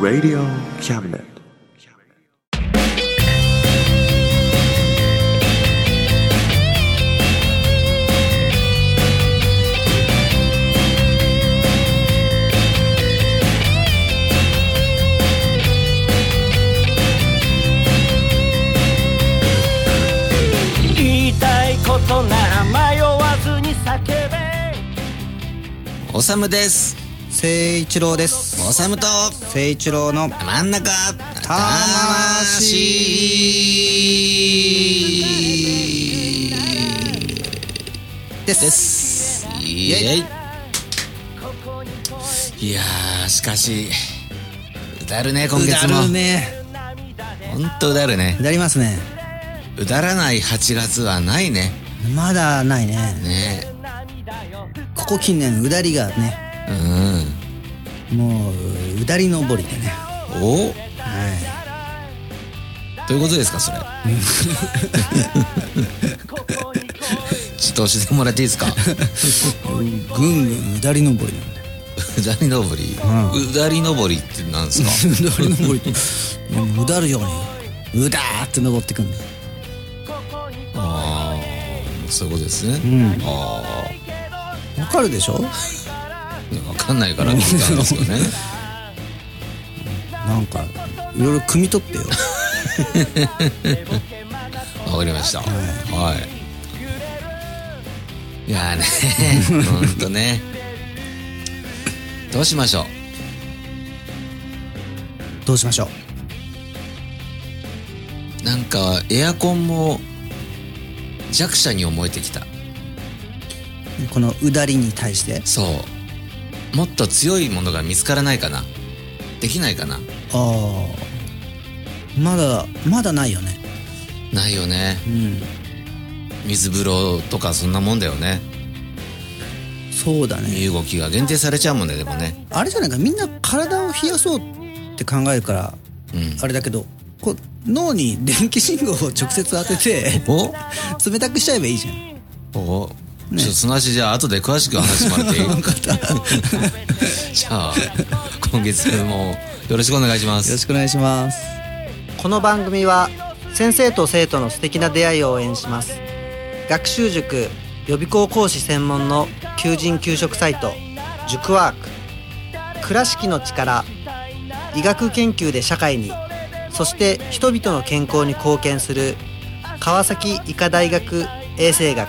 Radio Cabinet. むです。聖一郎です。おさむと聖一郎の真ん中。魂です。です。イエイ。いやーしかしうだるね今月も。うだるね。ほんとうだるね。うだりますね。うだらない8月はないね。まだないね。ねここ近年うだりがねうんもううだり登りでね。お？はどういうことですかそれ？ちょっと教えてもらっていいですか？いぐんぐんうだり登りうだり登り、ううだり登りってなんですか？うだり登りって。うだるようにうだーって登ってくんだよ。ああそういうことですね、ん。あわかるでしょ？あ分かんないから聞いたんですよね。なんかいろいろ汲み取ってよ。わかりました。はい、い、やーね ほんとね。どうしましょどうしましょう？なんかエアコンも弱者に思えてきた。うこのうだりに対して。そう。もっと強いものが見つからないかな。できないかな。ああまだまだないよね。ないよね。うん。水風呂とかそんなもんだよね。そうだね。身動きが限定されちゃうもんねでもね。あれじゃないかみんな体を冷やそうって考えるからうん。あれだけどこう脳に電気信号を直接当ててお？冷たくしちゃえばいいじゃん。お？ちょっとその話じゃあ後で詳しく話してもらっていい分かったよ。じゃあ今月もよろしくお願いします。ろしくお願いします。この番組は先生と生徒の素敵な出会いを応援します。学習塾予備校講師専門の求人・給食サイト塾ワーク。倉敷の力医学研究で社会にそして人々の健康に貢献する川崎医科大学衛生学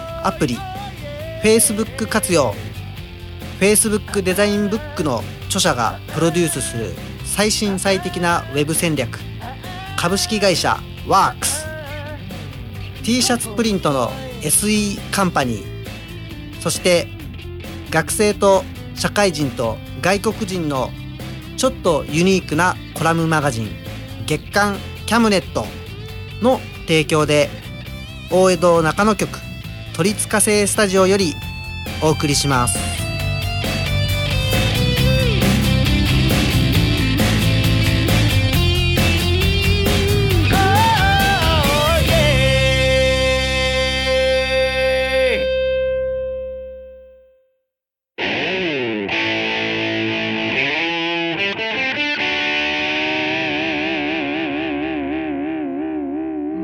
アプリ Facebook 活用。Facebook デザインブックの著者がプロデュースする最新最適なウェブ戦略。株式会社ワークス。T シャツプリントの SE カンパニー。そして学生と社会人と外国人のちょっとユニークなコラムマガジン月刊キャムネットの提供で大江戸中野局都立火星スタジオよりお送りします。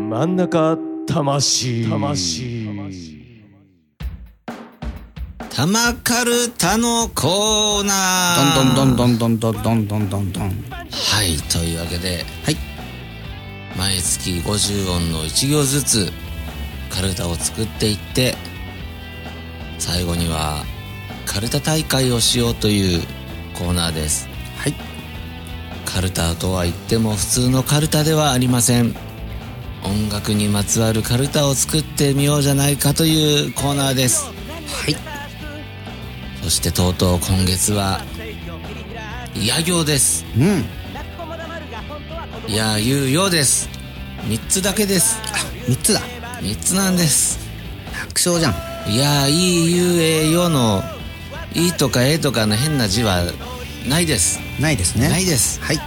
真ん中魂。魂玉カルタのコーナどー。んどんどんどんどんどんどんどんどんどんはいというわけではい毎月50音の1行ずつカルタを作っていって最後にはカルタ大会をしようというコーナーです。はい。カルタとは言っても普通のカルタではありません。音楽にまつわるカルタを作ってみようじゃないかというコーナーです。はいそそしてとうとう今月は野行です。うん。いやいうようです。3つだけです。3つだ。3つなんです。楽勝じゃん。いやいいゆうえよのいいとかええとかの変な字はないです。ないですね。ないです。はい。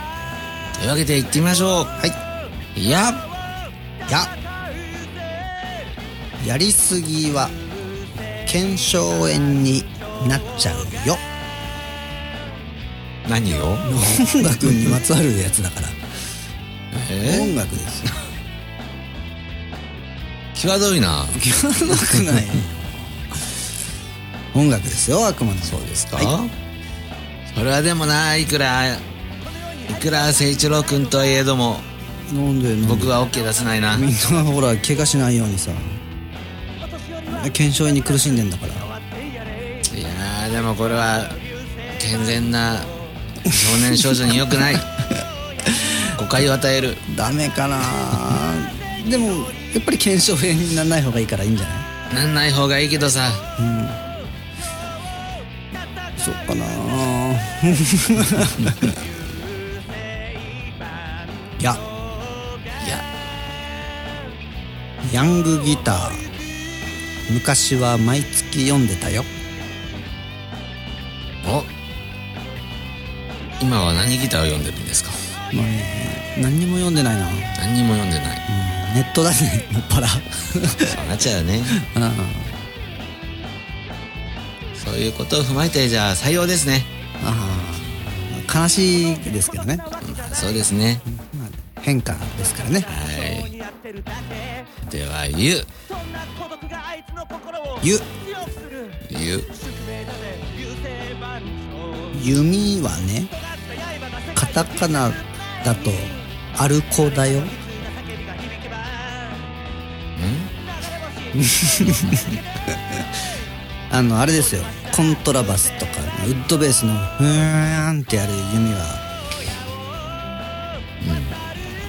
というわけで行ってみましょう。はい。いやや。やりすぎは腱鞘炎になっちゃうよ。何を？音楽にまつわるやつだから。え？音楽ですよ。際どいな。聞かなくない。音楽ですよあくまでそうですか、はそれはでもないくらい。くら誠一郎君とはいえども。いなんで？僕は OK 出せないな。みんなほら怪我しないようにさ。腱鞘炎に苦しんでんだからでもこれは健全な少年少女に良くない。誤解を与える。ダメかな。でもやっぱり腱鞘炎にならない方がいいからいいんじゃない？なんない方がいいけどさ。そうかな。い や。いや。ヤングギター。昔は毎月読んでたよ今は何ギターを読んでるんですか？まあね何にも読んでないな、うん何にも読んでない。ネットだね もっぱらそうなっちゃうよね。うん。そういうことを踏まえてじゃあ採用ですね。ああ悲しいですけどね、そうですね。まあ、変化ですからね。はい。ではゆ。ゆ。ゆ。弓はねカタカナだとアルコだよ。あのあれですよ。コントラバスとかウッドベースのふーんってやる弓は、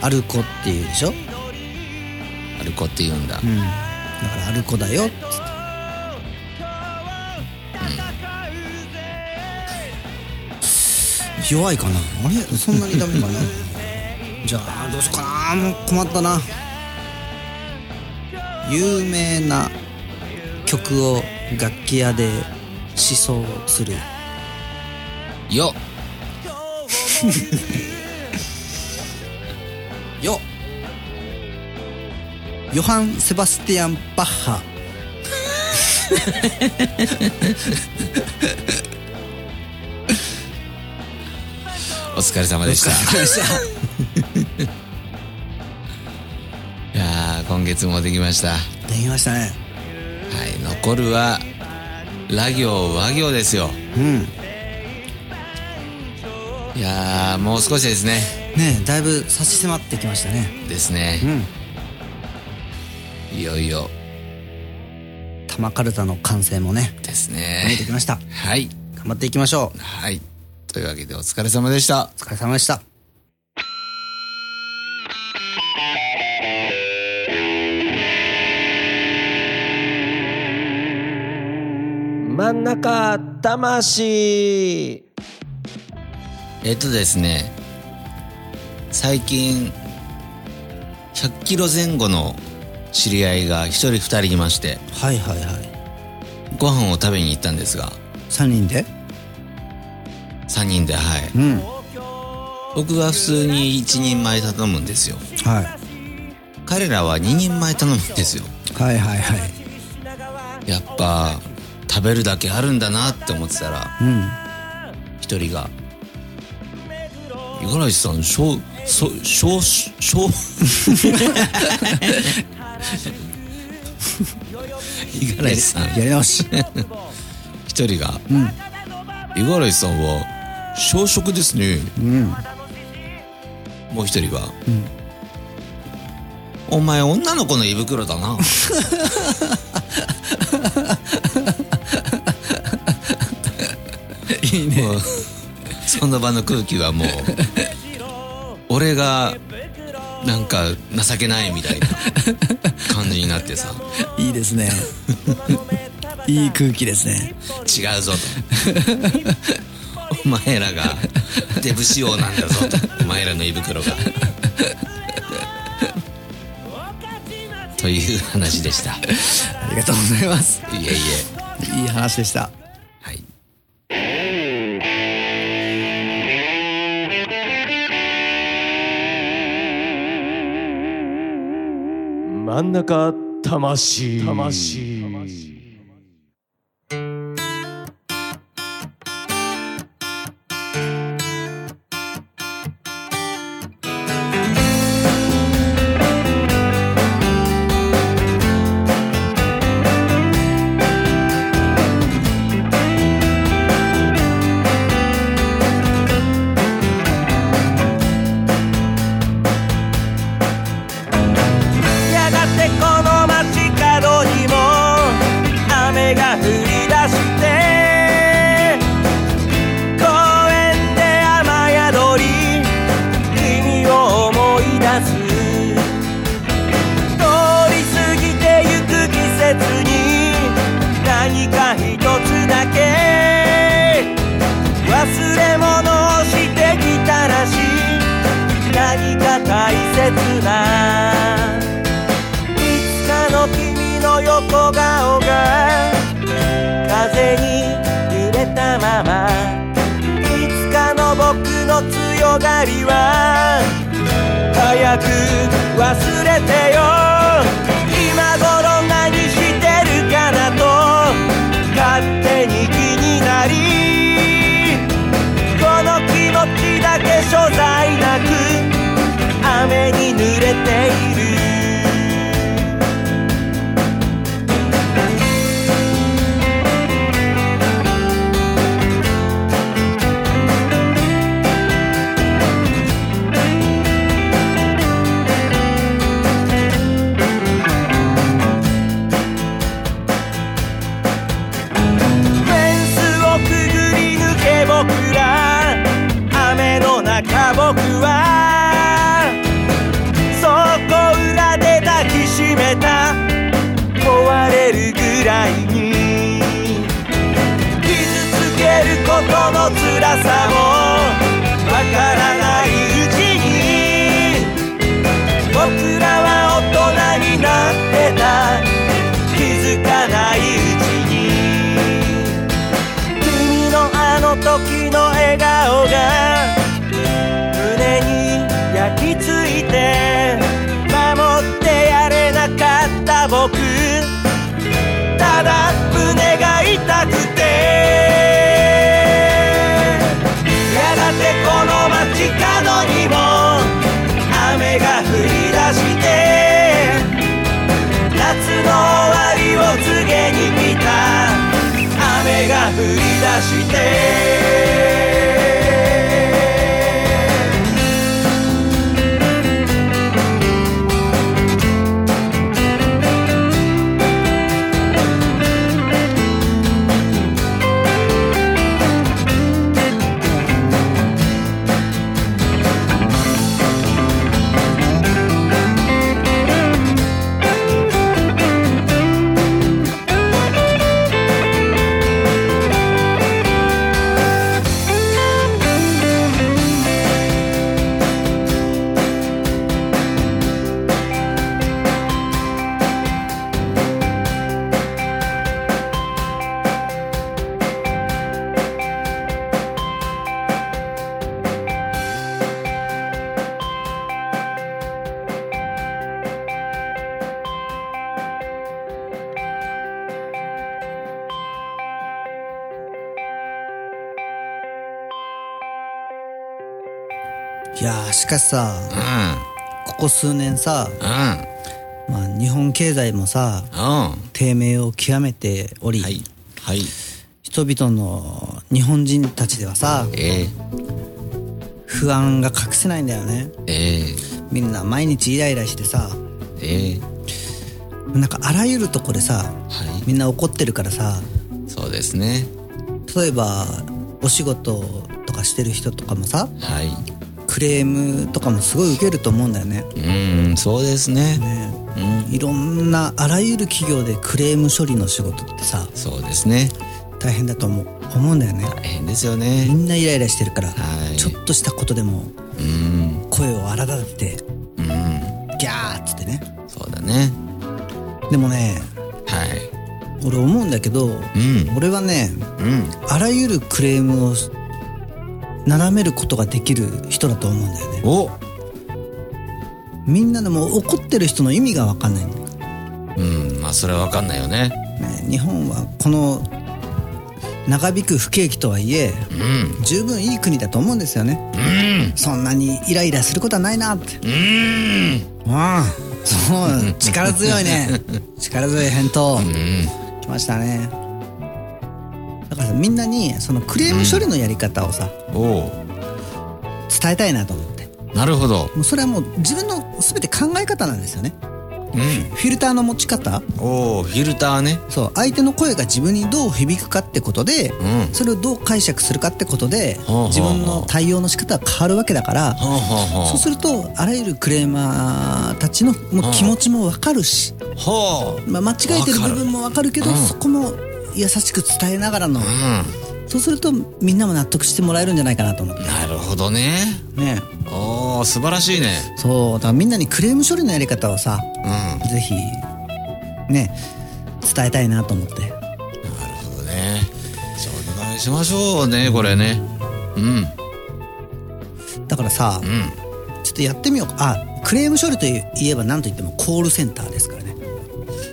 アルコっていうでしょ、うん、アルコって言うんだ、だからアルコだよっつって弱いかな。あれ？そんなにダメかな？じゃあどうしようかな。もう困ったな。有名な曲を楽器屋で試奏する。よ よヨハン・セバスティアン・バッハ 疲れ様でした。いやー今月もできました。はできましたね。い残るはラ行和行ですよ。うん。いやーもう少しですね。ねえだいぶ差し迫ってきましたね。ですね。うん。いよいよ。玉カルタの完成もねです見えねてきました。はい。頑張っていきましょう。はいというわけでお疲れ様でした。お疲れ様でした。真ん中魂。えっとですね最近100キロ前後の知り合いが1人2人いまして。はいはいはい。ご飯を食べに行ったんですが。3人で？3人ではい。うん。僕は普通に1人前頼むんですよ。はい。彼らは2人前頼むんですよ。はいはいはい。やっぱ食べるだけあるんだなって思ってたらうん。一人が「五十嵐さん小小小小五十嵐さん。やり直し。一人がうん「五十嵐さんは小食ですね。うん」もう一人が「お前女の子の胃袋だな」いいね。その場の空気はもう俺がなんか情けないみたいな感じになってさ。いいですね。いい空気ですね。違うぞとお前らがデブ仕様なんだぞと。お前らの胃袋が。という話でした。いありがとうございます。えいえ。いい話でした。はい。真ん中魂。魂がりは早く忘れてよ。今頃何してるかなと勝手に気になりこの気持ちだけ所在なく雨に濡れている。の辛さも雨が降り出していやーしかしさうここ数年さ、ん。まあ、日本経済もさ低迷を極めており、はい。はい。人々の日本人たちではさえ不安が隠せないんだよね。ー、え。みんな毎日イライラしてさー、え。ー、なんかあらゆるとこでさはみんな怒ってるからさいそうですね。例えばお仕事とかしてる人とかもさはいクレームとかもすごい受けると思うんだよね。うんそうですね。ね。うん。いろんなあらゆる企業でクレーム処理の仕事ってさそうですね。大変だと思う思うんだよね。大変ですよみねんなイライラしてるから、はい。ちょっとしたことでもうん。声を荒立ててうん。ギャーっつってね。そうだね。でもねはい。俺思うんだけど、うん。俺はねうん。あらゆるクレームを斜めることができる人だと思うんだよね。お。みんなでも怒ってる人の意味が分かんないんだようんまあそれは分かんないよね。ね日本はこの長引く不景気とはいえうん。十分いい国だと思うんですよね。うん。そんなにイライラすることはないな。ってうん。ああそう力強いね。力強い返答。うん。来ましたねさみんなにそのクレーム処理のやり方をさおう。伝えたいなと思って。なるほど。もうそれはもう自分の全て考え方なんですよね。うん。フィルターの持ち方。おおフィルターね。そう相手の声が自分にどう響くかってことで、うん。それをどう解釈するかってことで自分の対応の仕方が変わるわけだからそうするとあらゆるクレーマーたちのもう気持ちもわかるし、うほう。まあ、間違えてる部分もわかるけどうん。そこも優しく伝えながらの。うん。そうするとみんなも納得してもらえるんじゃないかなと思って。なるほどね。ね。おお素晴らしいね。そう。だからみんなにクレーム処理のやり方をさうん。ぜひね伝えたいなと思って。なるほどね。じゃあお願いしましょうねこれね。うん。だからさ、うん。ちょっとやってみようか。あクレーム処理といえば何といってもコールセンターですから。ね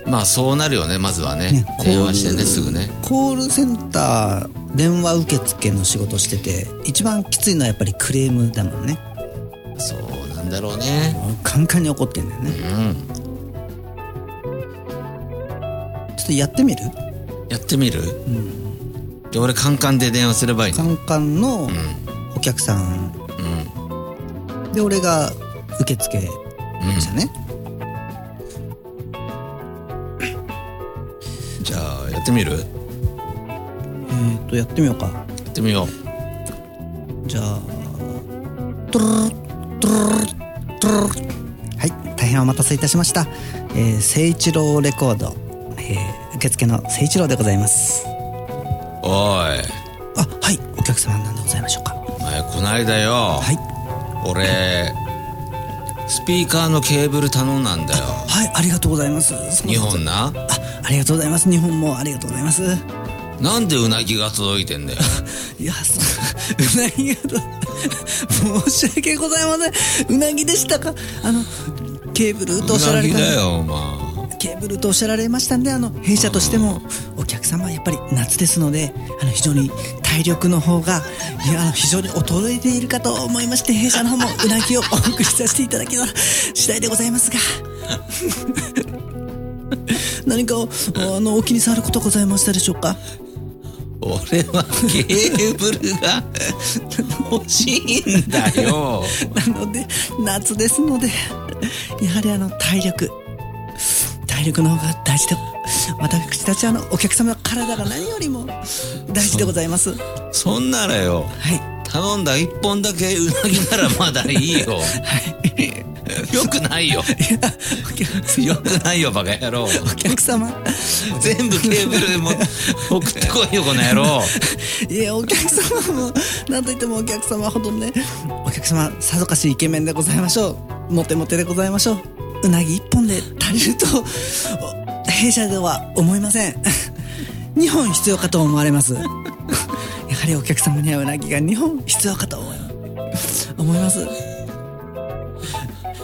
まあそうなるよねまずはね。ね電話してねすぐね。コールセンター電話受付の仕事してて一番きついのはやっぱりクレームだもんね。そうなんだろうね。カンカンに怒ってんだよね。うん。ちょっとやってみる？やってみる？じゃあ俺カンカンで電話すればいいの？カンカンのうん。お客さん。うん。で俺が受付でしたね、じってみる？やえっ、とやってみようか。ってみよじゃあトゥルルトゥルルトゥルルはい大変お待たせいたしました、えー、誠一郎レコード、えー、受付の誠一郎でございますうおいあはいお客様なんでございましょうかお前こないだよはい俺スピーカーのケーブル頼んだんだよはいありがとうございます2本なあありがとうございます。日本もありがとうございます。なんでうなぎが届いてんだよ。いやそううなぎがと申し訳ございません。うなぎでしたか？あのケーブルとおっしゃうなられたぎだよお前。ケーブルとおっしゃられましたんであの弊社としてもお客様はやっぱり夏ですのであの非常に体力の方がいや非常に衰えているかと思いまして弊社の方もうなぎをお送りさせていただきた次第でございますが何かあのお気に障ることございましたでしょうか？俺はケーブルが欲しいんだよ。なので夏ですのでやはりあの体力。体力の方が大事で私たちあのお客様の体が何よりも大事でございます。はそんならよ。い。頼んだ1本だけうなぎならまだいいよ よくないよ。いやお客よくないよバカ野郎。お客様。全部ケーブルも送ってこいよこの野郎。いやお客様もなんといってもお客様ほどね。お客様さぞかしイケメンでございましょう。モテモテでございましょう。うなぎ一本で足りるとお弊社では思いません。2本必要かと思われます。やはりお客様にはうなぎが2本必要かと思い思います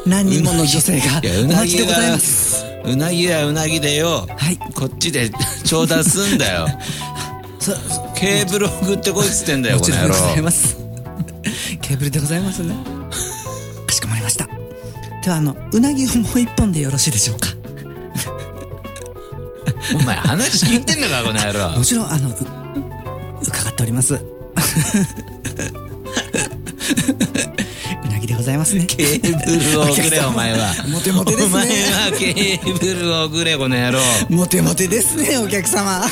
何人もの女性がおなぎ待ちでございはますうなぎはうなぎでよはいこっちで 調達すんだよそケーブル送ってこいっつってんだよもこの野ちろんでござい郎ます。ケーブルでございますね。かしこまりました。では、あの、うなぎをもう一本でよろしいでしょうか。お前話聞いてんのか この野郎もちろん、あの、う伺っております。ございますね。ケーブルを送れお前は。モテモテですね。お前はケーブルを送れこの野郎。モテモテですね、お客様。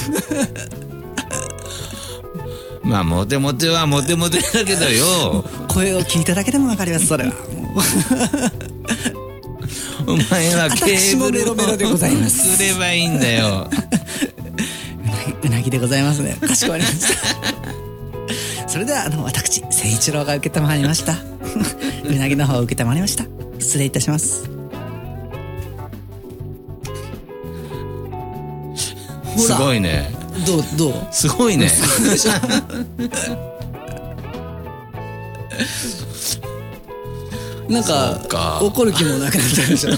まあモテモテはモテモテだけどよ。声を聞いただけでもわかりますそれは。お前はケーブル私もメロメロでございます。すればいいんだよ。うなぎでございますね。かしこまりました。それではあの私誠一郎が受けたまわりましたうなぎの方を受けたまりました失礼いたしますすごいねどうどうすごいねなんかか怒る気もなくなったでしょ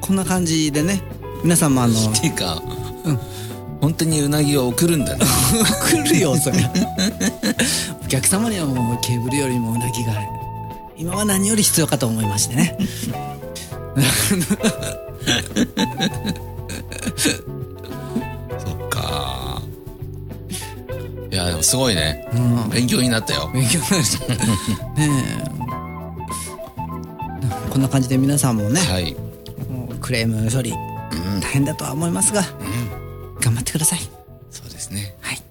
こんな感じでね皆さんもあのっていうか、うん本当にうなぎを送るんだね。来るよそれ。お客様にはもうケーブルよりもうなぎが今は何より必要かと思いましてね。そっか。いやでもすごいね、うん。勉強になったよ。勉強になりまこんな感じで皆さんもね、はい。もうクレーム処理うん。大変だとは思いますが、ってください。そうですね。はい。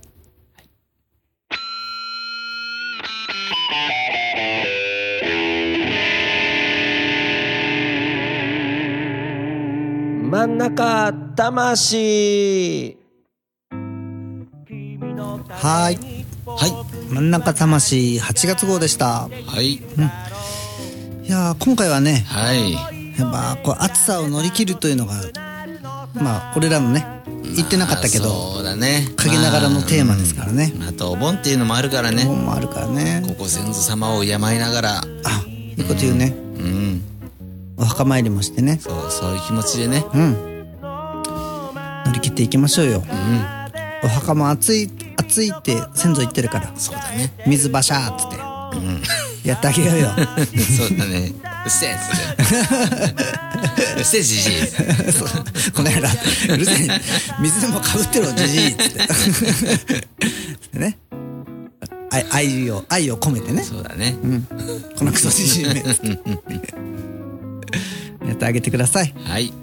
真ん中魂はーい。は真ん中魂8月号でした。い。はいいやー今回はねはい。やっぱこう暑さを乗り切るというのがまあ俺らもね言ってなかったけまあどそうだね。陰ながらのテーマですからね。まあうんあとお盆っていうのもあるからね。本もあるからねご先祖様を敬いながら。あいいこと言うね。うん。お墓参りもしてね。そうそういう気持ちでね。うん。乗り切っていきましょうよ。うん。お墓も暑い暑いって先祖言ってるから。そうだね。水バシャーっつってうん。やってあげようよ。そうだね。うっせえっつってうっせえじじい。この野郎うるせえ。水でもかぶってろじじい。っつって。ね。愛愛を愛を込めてね。そうだね。うん。このクソじじいめ。やってあげてください。はい。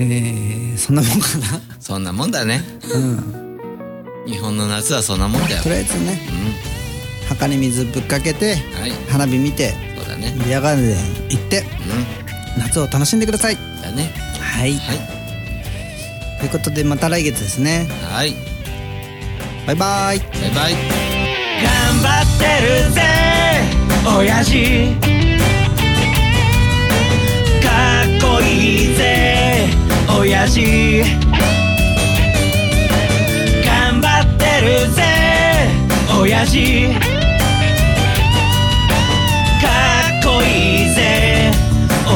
えー、そんなもんかな？そんなもんだね。うん。日本の夏はそんなもんだよ。とりあえずね。うん墓に水ぶっかけてはい。花火見てそうだね。ビアガーデン行ってう夏を楽しんでください。んだね。はい。はい。ということでまた来月ですね。はい。バイバイ。バイバイ。頑張ってるぜ親父。かっこいいぜ親父。頑張ってるぜ親父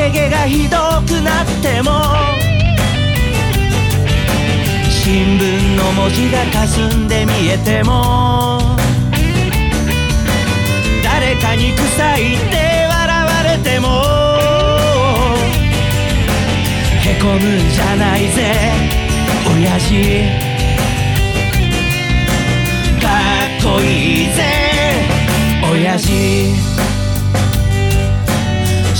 け毛がひどくなっても新聞の文字が霞んで見えても誰かに臭いって笑われてもへこむんじゃないぜ親父。かっこいいぜ親父。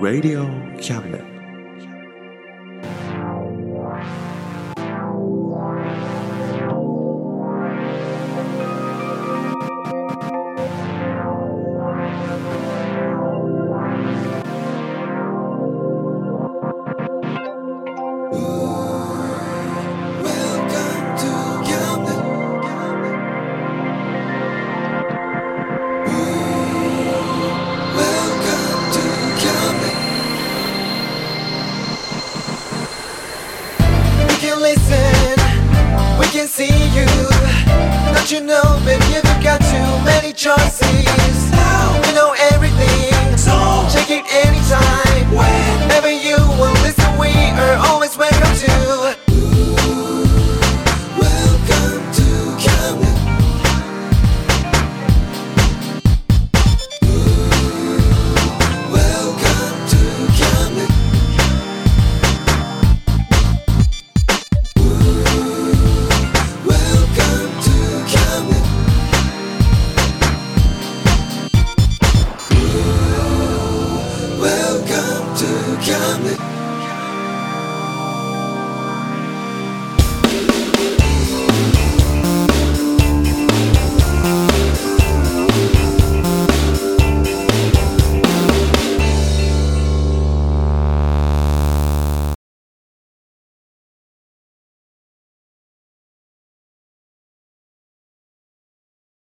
Radio Cabinet.